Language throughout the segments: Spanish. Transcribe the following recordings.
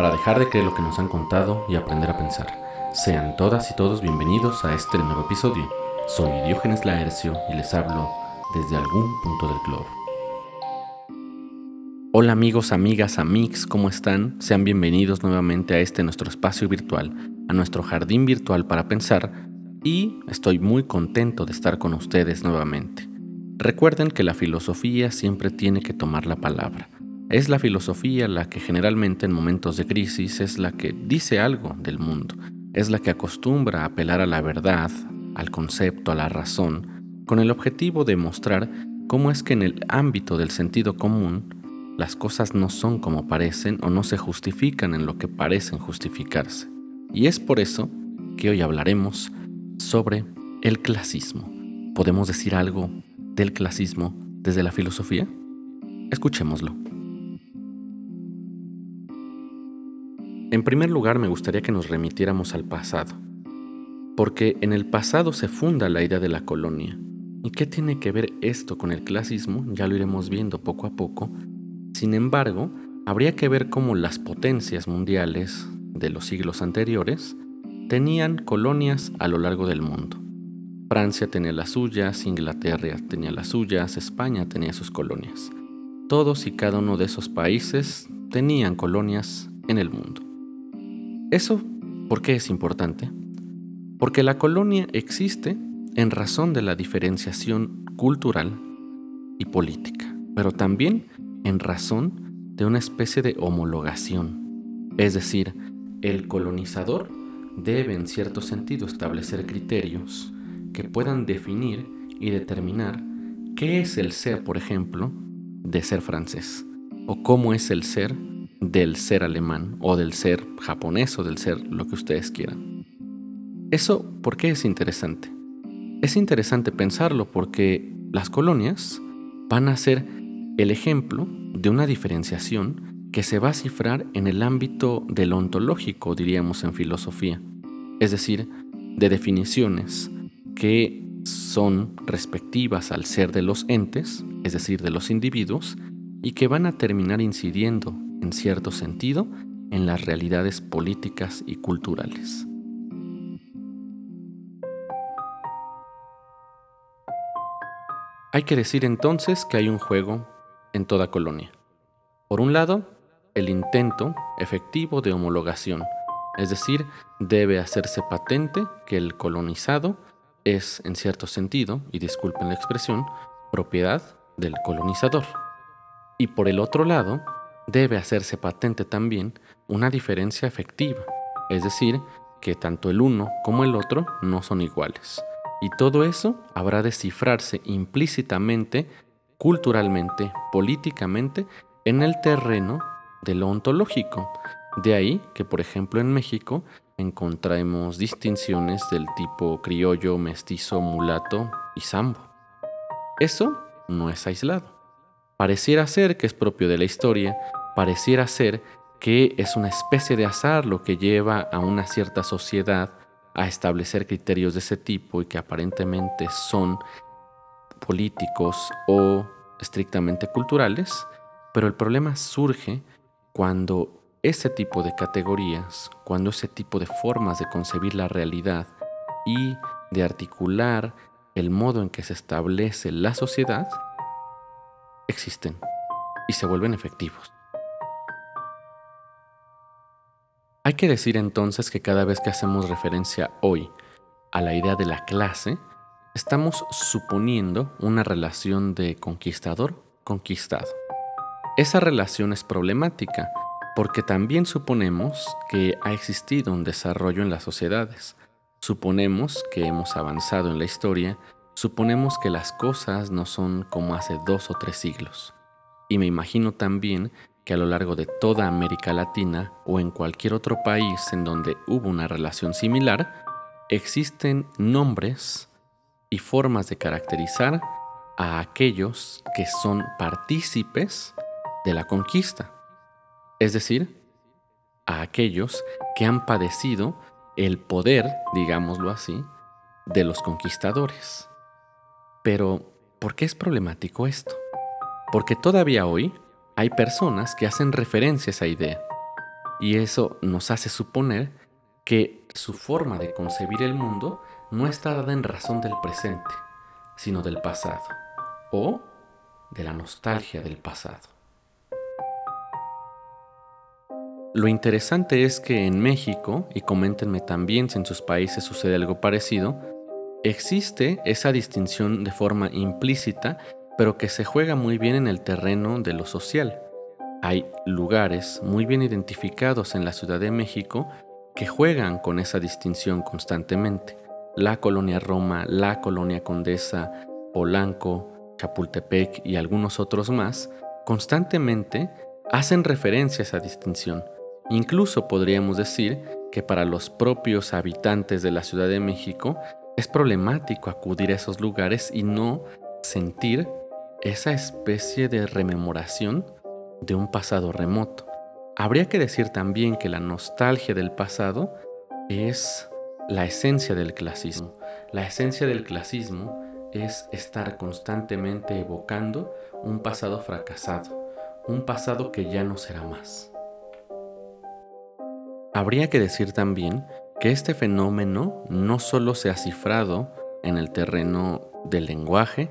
para dejar de creer lo que nos han contado y aprender a pensar. Sean todas y todos bienvenidos a este nuevo episodio. Soy Diógenes Laercio y les hablo desde algún punto del globo. Hola amigos, amigas, amix, ¿cómo están? Sean bienvenidos nuevamente a este nuestro espacio virtual, a nuestro jardín virtual para pensar y estoy muy contento de estar con ustedes nuevamente. Recuerden que la filosofía siempre tiene que tomar la palabra. Es la filosofía la que generalmente en momentos de crisis es la que dice algo del mundo, es la que acostumbra a apelar a la verdad, al concepto, a la razón, con el objetivo de mostrar cómo es que en el ámbito del sentido común las cosas no son como parecen o no se justifican en lo que parecen justificarse. Y es por eso que hoy hablaremos sobre el clasismo. ¿Podemos decir algo del clasismo desde la filosofía? Escuchémoslo. En primer lugar, me gustaría que nos remitiéramos al pasado, porque en el pasado se funda la idea de la colonia. ¿Y qué tiene que ver esto con el clasismo? Ya lo iremos viendo poco a poco. Sin embargo, habría que ver cómo las potencias mundiales de los siglos anteriores tenían colonias a lo largo del mundo. Francia tenía las suyas, Inglaterra tenía las suyas, España tenía sus colonias. Todos y cada uno de esos países tenían colonias en el mundo. ¿Eso por qué es importante? Porque la colonia existe en razón de la diferenciación cultural y política, pero también en razón de una especie de homologación. Es decir, el colonizador debe en cierto sentido establecer criterios que puedan definir y determinar qué es el ser, por ejemplo, de ser francés, o cómo es el ser del ser alemán, o del ser japonés, o del ser lo que ustedes quieran. Eso, ¿por qué es interesante? Es interesante pensarlo porque las colonias van a ser el ejemplo de una diferenciación que se va a cifrar en el ámbito del ontológico, diríamos en filosofía, es decir, de definiciones que son respectivas al ser de los entes, es decir, de los individuos, y que van a terminar incidiendo, en cierto sentido, en las realidades políticas y culturales. Hay que decir entonces que hay un juego en toda colonia. Por un lado, el intento efectivo de homologación, es decir, debe hacerse patente que el colonizado es, en cierto sentido, y disculpen la expresión, propiedad del colonizador. Y por el otro lado, debe hacerse patente también una diferencia efectiva, es decir, que tanto el uno como el otro no son iguales. Y todo eso habrá de cifrarse implícitamente, culturalmente, políticamente, en el terreno de lo ontológico. De ahí que, por ejemplo, en México encontramos distinciones del tipo criollo, mestizo, mulato y sambo. Eso no es aislado. Pareciera ser que es propio de la historia, pareciera ser que es una especie de azar lo que lleva a una cierta sociedad a establecer criterios de ese tipo y que aparentemente son políticos o estrictamente culturales, pero el problema surge cuando ese tipo de categorías, cuando ese tipo de formas de concebir la realidad y de articular el modo en que se establece la sociedad, existen y se vuelven efectivos. Hay que decir entonces que cada vez que hacemos referencia hoy a la idea de la clase, estamos suponiendo una relación de conquistador-conquistado. Esa relación es problemática porque también suponemos que ha existido un desarrollo en las sociedades. Suponemos que hemos avanzado en la historia, suponemos que las cosas no son como hace dos o tres siglos. Y me imagino también que a lo largo de toda América Latina o en cualquier otro país en donde hubo una relación similar, existen nombres y formas de caracterizar a aquellos que son partícipes de la conquista es decir, a aquellos que han padecido el poder, digámoslo así, de los conquistadores. Pero, ¿por qué es problemático esto? Porque todavía hoy hay personas que hacen referencia a esa idea. y eso nos hace suponer que su forma de concebir el mundo no está dada en razón del presente, sino del pasado, o de la nostalgia del pasado. Lo interesante es que en México, y coméntenme también si en sus países sucede algo parecido, existe esa distinción de forma implícita, pero que se juega muy bien en el terreno de lo social. Hay lugares muy bien identificados en la Ciudad de México que juegan con esa distinción constantemente. La colonia Roma, la colonia Condesa, Polanco, Chapultepec y algunos otros más, constantemente hacen referencia a esa distinción Incluso podríamos decir que para los propios habitantes de la Ciudad de México es problemático acudir a esos lugares y no sentir esa especie de rememoración de un pasado remoto. Habría que decir también que la nostalgia del pasado es la esencia del clasismo. La esencia del clasismo es estar constantemente evocando un pasado fracasado, un pasado que ya no será más. Habría que decir también que este fenómeno no solo se ha cifrado en el terreno del lenguaje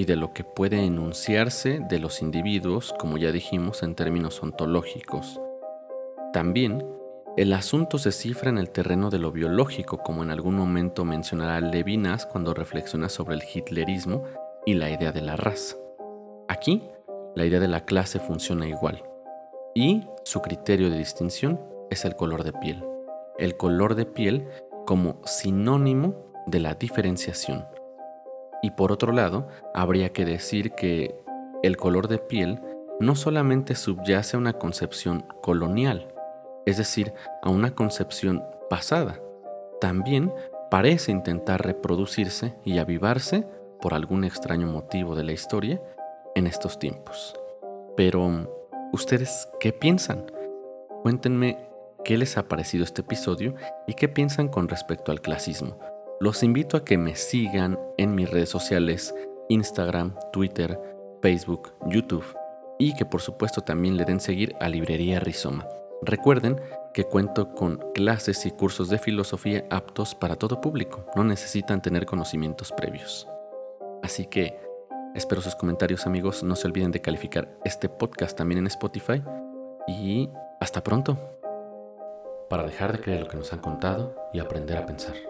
y de lo que puede enunciarse de los individuos, como ya dijimos, en términos ontológicos. También el asunto se cifra en el terreno de lo biológico, como en algún momento mencionará Levinas cuando reflexiona sobre el hitlerismo y la idea de la raza. Aquí, la idea de la clase funciona igual, y su criterio de distinción es el color de piel. El color de piel como sinónimo de la diferenciación. Y por otro lado, habría que decir que el color de piel no solamente subyace a una concepción colonial, es decir, a una concepción pasada, también parece intentar reproducirse y avivarse por algún extraño motivo de la historia en estos tiempos. Pero, ¿ustedes qué piensan? Cuéntenme qué les ha parecido este episodio y qué piensan con respecto al clasismo. Los invito a que me sigan en mis redes sociales, Instagram, Twitter, Facebook, YouTube y que por supuesto también le den seguir a Librería Rizoma. Recuerden que cuento con clases y cursos de filosofía aptos para todo público, no necesitan tener conocimientos previos. Así que espero sus comentarios amigos, no se olviden de calificar este podcast también en Spotify y hasta pronto para dejar de creer lo que nos han contado y aprender a pensar.